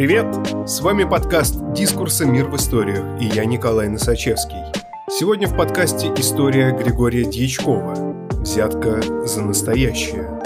Привет! С вами подкаст «Дискурсы. Мир в историях» и я Николай Носачевский. Сегодня в подкасте история Григория Дьячкова «Взятка за настоящее».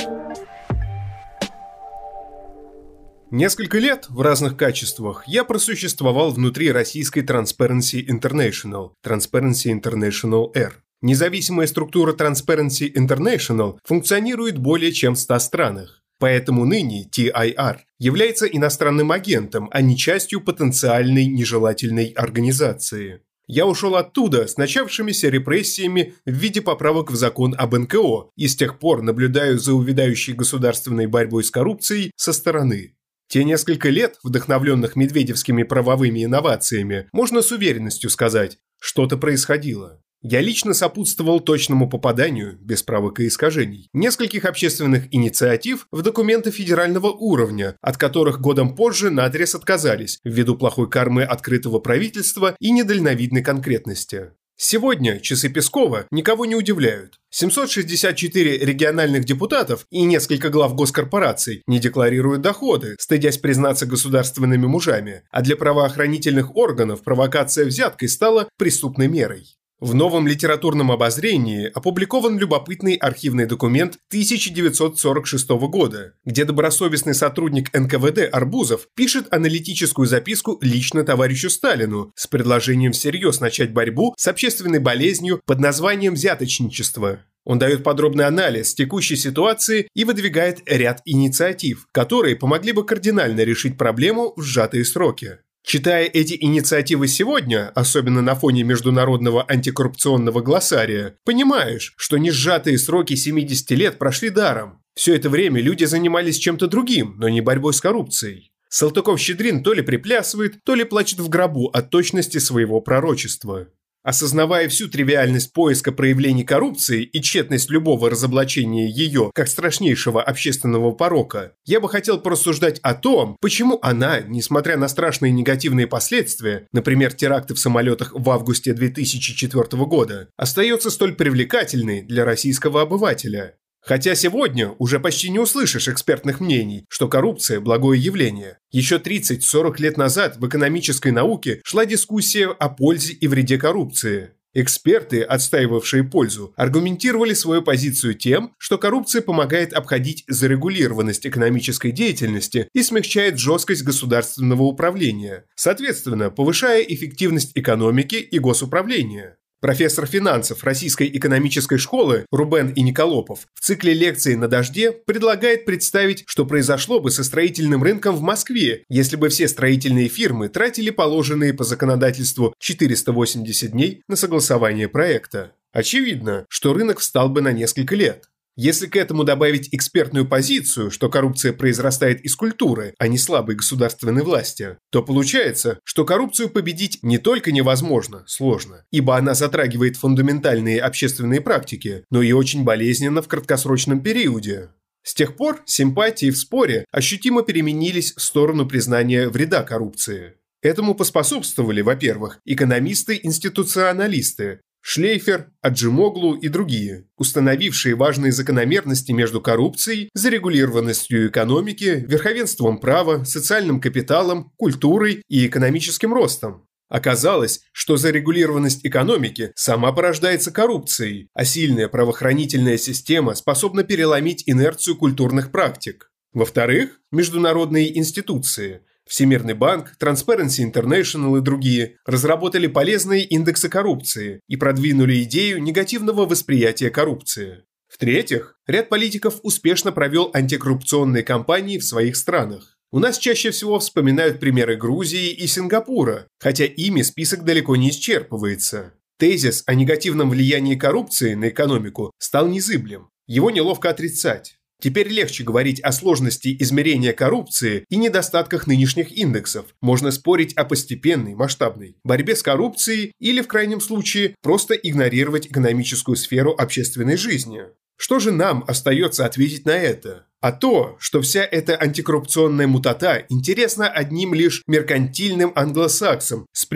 Несколько лет в разных качествах я просуществовал внутри российской Transparency International, Transparency International R. Независимая структура Transparency International функционирует более чем в 100 странах. Поэтому ныне TIR является иностранным агентом, а не частью потенциальной нежелательной организации. Я ушел оттуда с начавшимися репрессиями в виде поправок в закон об НКО и с тех пор наблюдаю за увядающей государственной борьбой с коррупцией со стороны. Те несколько лет, вдохновленных медведевскими правовыми инновациями, можно с уверенностью сказать, что-то происходило. Я лично сопутствовал точному попаданию, без правок и искажений, нескольких общественных инициатив в документы федерального уровня, от которых годом позже наотрез отказались ввиду плохой кармы открытого правительства и недальновидной конкретности. Сегодня часы Пескова никого не удивляют. 764 региональных депутатов и несколько глав госкорпораций не декларируют доходы, стыдясь признаться государственными мужами, а для правоохранительных органов провокация взяткой стала преступной мерой. В новом литературном обозрении опубликован любопытный архивный документ 1946 года, где добросовестный сотрудник НКВД Арбузов пишет аналитическую записку лично товарищу Сталину с предложением всерьез начать борьбу с общественной болезнью под названием взяточничество. Он дает подробный анализ текущей ситуации и выдвигает ряд инициатив, которые помогли бы кардинально решить проблему в сжатые сроки. Читая эти инициативы сегодня, особенно на фоне международного антикоррупционного глоссария, понимаешь, что несжатые сроки 70 лет прошли даром. Все это время люди занимались чем-то другим, но не борьбой с коррупцией. Салтыков-Щедрин то ли приплясывает, то ли плачет в гробу от точности своего пророчества. Осознавая всю тривиальность поиска проявлений коррупции и тщетность любого разоблачения ее как страшнейшего общественного порока, я бы хотел порассуждать о том, почему она, несмотря на страшные негативные последствия, например, теракты в самолетах в августе 2004 года, остается столь привлекательной для российского обывателя. Хотя сегодня уже почти не услышишь экспертных мнений, что коррупция – благое явление. Еще 30-40 лет назад в экономической науке шла дискуссия о пользе и вреде коррупции. Эксперты, отстаивавшие пользу, аргументировали свою позицию тем, что коррупция помогает обходить зарегулированность экономической деятельности и смягчает жесткость государственного управления, соответственно, повышая эффективность экономики и госуправления. Профессор финансов Российской экономической школы Рубен и Николопов в цикле лекций на дожде предлагает представить, что произошло бы со строительным рынком в Москве, если бы все строительные фирмы тратили положенные по законодательству 480 дней на согласование проекта. Очевидно, что рынок встал бы на несколько лет. Если к этому добавить экспертную позицию, что коррупция произрастает из культуры, а не слабой государственной власти, то получается, что коррупцию победить не только невозможно, сложно, ибо она затрагивает фундаментальные общественные практики, но и очень болезненно в краткосрочном периоде. С тех пор симпатии в споре ощутимо переменились в сторону признания вреда коррупции. Этому поспособствовали, во-первых, экономисты-институционалисты, Шлейфер, Аджимоглу и другие, установившие важные закономерности между коррупцией, зарегулированностью экономики, верховенством права, социальным капиталом, культурой и экономическим ростом. Оказалось, что зарегулированность экономики сама порождается коррупцией, а сильная правоохранительная система способна переломить инерцию культурных практик. Во-вторых, международные институции – Всемирный банк, Transparency International и другие разработали полезные индексы коррупции и продвинули идею негативного восприятия коррупции. В-третьих, ряд политиков успешно провел антикоррупционные кампании в своих странах. У нас чаще всего вспоминают примеры Грузии и Сингапура, хотя ими список далеко не исчерпывается. Тезис о негативном влиянии коррупции на экономику стал незыблем. Его неловко отрицать. Теперь легче говорить о сложности измерения коррупции и недостатках нынешних индексов. Можно спорить о постепенной, масштабной борьбе с коррупцией или, в крайнем случае, просто игнорировать экономическую сферу общественной жизни. Что же нам остается ответить на это? А то, что вся эта антикоррупционная мутата интересна одним лишь меркантильным англосаксам с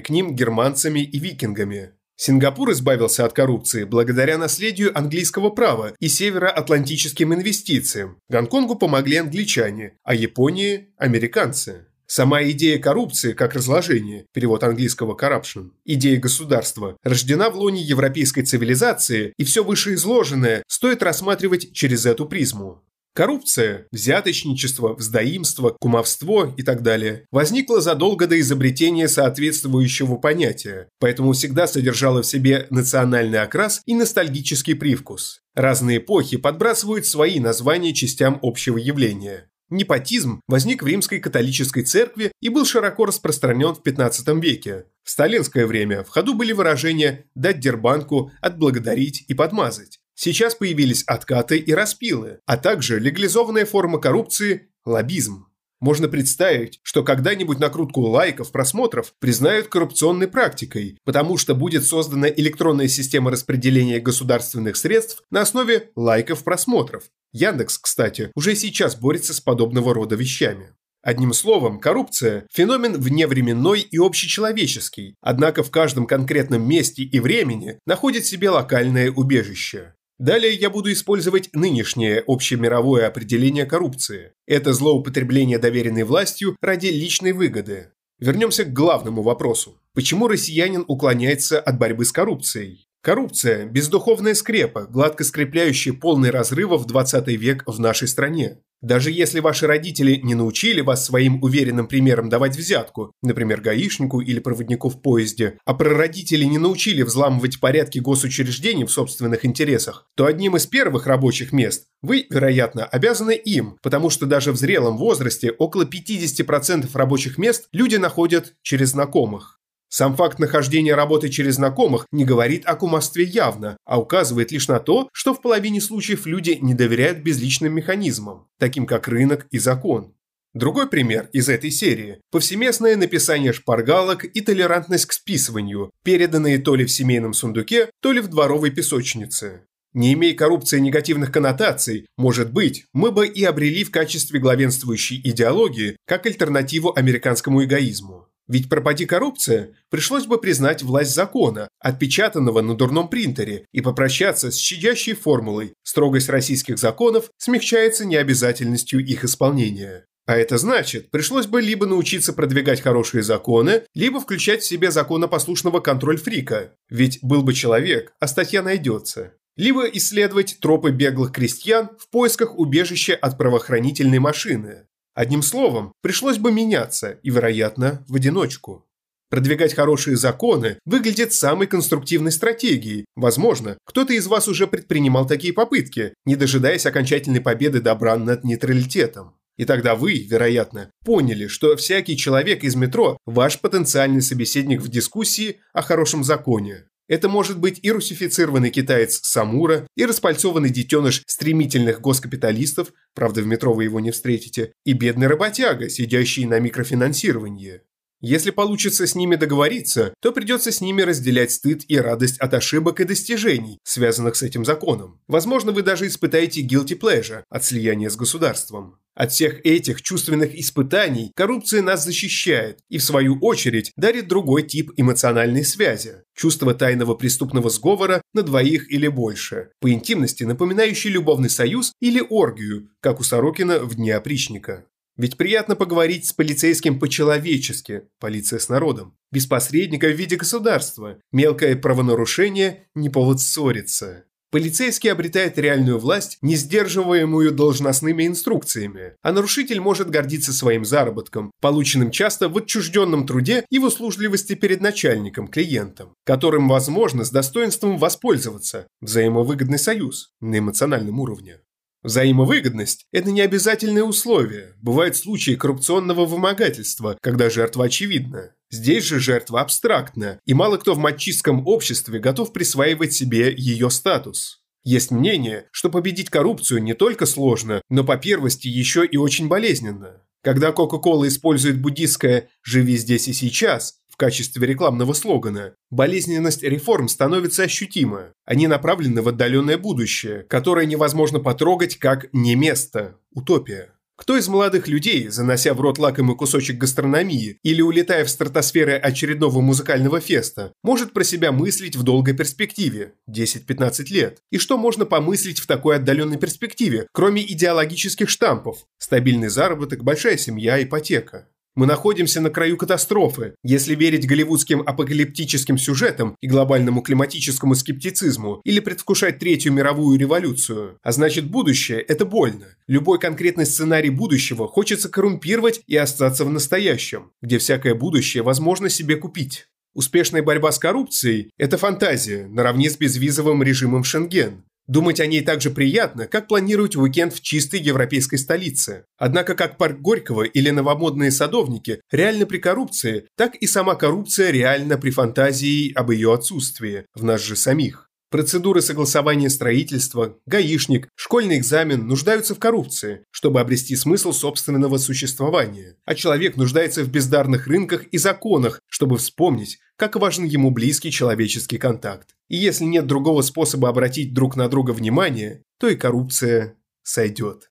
к ним германцами и викингами. Сингапур избавился от коррупции благодаря наследию английского права и североатлантическим инвестициям. Гонконгу помогли англичане, а Японии – американцы. Сама идея коррупции, как разложение, перевод английского corruption, идея государства, рождена в лоне европейской цивилизации, и все вышеизложенное стоит рассматривать через эту призму. Коррупция, взяточничество, вздоимство, кумовство и так далее возникла задолго до изобретения соответствующего понятия, поэтому всегда содержала в себе национальный окрас и ностальгический привкус. Разные эпохи подбрасывают свои названия частям общего явления. Непотизм возник в римской католической церкви и был широко распространен в 15 веке. В сталинское время в ходу были выражения «дать дербанку», «отблагодарить» и «подмазать». Сейчас появились откаты и распилы, а также легализованная форма коррупции – лоббизм. Можно представить, что когда-нибудь накрутку лайков, просмотров признают коррупционной практикой, потому что будет создана электронная система распределения государственных средств на основе лайков, просмотров. Яндекс, кстати, уже сейчас борется с подобного рода вещами. Одним словом, коррупция – феномен вневременной и общечеловеческий, однако в каждом конкретном месте и времени находит себе локальное убежище. Далее я буду использовать нынешнее общемировое определение коррупции. Это злоупотребление доверенной властью ради личной выгоды. Вернемся к главному вопросу. Почему россиянин уклоняется от борьбы с коррупцией? Коррупция – бездуховная скрепа, гладко скрепляющая полный разрыва в 20 век в нашей стране. Даже если ваши родители не научили вас своим уверенным примером давать взятку, например, гаишнику или проводнику в поезде, а прародители не научили взламывать порядки госучреждений в собственных интересах, то одним из первых рабочих мест вы, вероятно, обязаны им, потому что даже в зрелом возрасте около 50% рабочих мест люди находят через знакомых. Сам факт нахождения работы через знакомых не говорит о кумовстве явно, а указывает лишь на то, что в половине случаев люди не доверяют безличным механизмам, таким как рынок и закон. Другой пример из этой серии – повсеместное написание шпаргалок и толерантность к списыванию, переданные то ли в семейном сундуке, то ли в дворовой песочнице. Не имея коррупции негативных коннотаций, может быть, мы бы и обрели в качестве главенствующей идеологии как альтернативу американскому эгоизму. Ведь пропади коррупция, пришлось бы признать власть закона, отпечатанного на дурном принтере, и попрощаться с щадящей формулой «строгость российских законов смягчается необязательностью их исполнения». А это значит, пришлось бы либо научиться продвигать хорошие законы, либо включать в себе законопослушного контроль-фрика. Ведь был бы человек, а статья найдется. Либо исследовать тропы беглых крестьян в поисках убежища от правоохранительной машины. Одним словом, пришлось бы меняться, и, вероятно, в одиночку. Продвигать хорошие законы выглядит самой конструктивной стратегией. Возможно, кто-то из вас уже предпринимал такие попытки, не дожидаясь окончательной победы добра над нейтралитетом. И тогда вы, вероятно, поняли, что всякий человек из метро – ваш потенциальный собеседник в дискуссии о хорошем законе. Это может быть и русифицированный китаец Самура, и распальцованный детеныш стремительных госкапиталистов, правда в метро вы его не встретите, и бедный работяга, сидящий на микрофинансировании. Если получится с ними договориться, то придется с ними разделять стыд и радость от ошибок и достижений, связанных с этим законом. Возможно, вы даже испытаете guilty pleasure от слияния с государством. От всех этих чувственных испытаний коррупция нас защищает и, в свою очередь, дарит другой тип эмоциональной связи – чувство тайного преступного сговора на двоих или больше, по интимности напоминающий любовный союз или оргию, как у Сорокина в «Дне опричника». Ведь приятно поговорить с полицейским по-человечески, полиция с народом, без посредника в виде государства, мелкое правонарушение – не повод ссориться. Полицейский обретает реальную власть, не сдерживаемую должностными инструкциями, а нарушитель может гордиться своим заработком, полученным часто в отчужденном труде и в услужливости перед начальником, клиентом, которым возможно с достоинством воспользоваться, взаимовыгодный союз на эмоциональном уровне. Взаимовыгодность – это не обязательное условие. Бывают случаи коррупционного вымогательства, когда жертва очевидна. Здесь же жертва абстрактна, и мало кто в мачистском обществе готов присваивать себе ее статус. Есть мнение, что победить коррупцию не только сложно, но по первости еще и очень болезненно. Когда Coca-Cola использует буддистское «живи здесь и сейчас», качестве рекламного слогана, болезненность реформ становится ощутима. Они направлены в отдаленное будущее, которое невозможно потрогать как «не место» – утопия. Кто из молодых людей, занося в рот лакомый кусочек гастрономии или улетая в стратосферы очередного музыкального феста, может про себя мыслить в долгой перспективе – 10-15 лет? И что можно помыслить в такой отдаленной перспективе, кроме идеологических штампов – стабильный заработок, большая семья, ипотека? Мы находимся на краю катастрофы. Если верить голливудским апокалиптическим сюжетам и глобальному климатическому скептицизму, или предвкушать Третью мировую революцию. А значит, будущее – это больно. Любой конкретный сценарий будущего хочется коррумпировать и остаться в настоящем, где всякое будущее возможно себе купить. Успешная борьба с коррупцией – это фантазия, наравне с безвизовым режимом Шенген. Думать о ней так же приятно, как планировать уикенд в чистой европейской столице. Однако как парк Горького или новомодные садовники реально при коррупции, так и сама коррупция реальна при фантазии об ее отсутствии, в нас же самих. Процедуры согласования строительства, гаишник, школьный экзамен нуждаются в коррупции, чтобы обрести смысл собственного существования. А человек нуждается в бездарных рынках и законах, чтобы вспомнить, как важен ему близкий человеческий контакт. И если нет другого способа обратить друг на друга внимание, то и коррупция сойдет.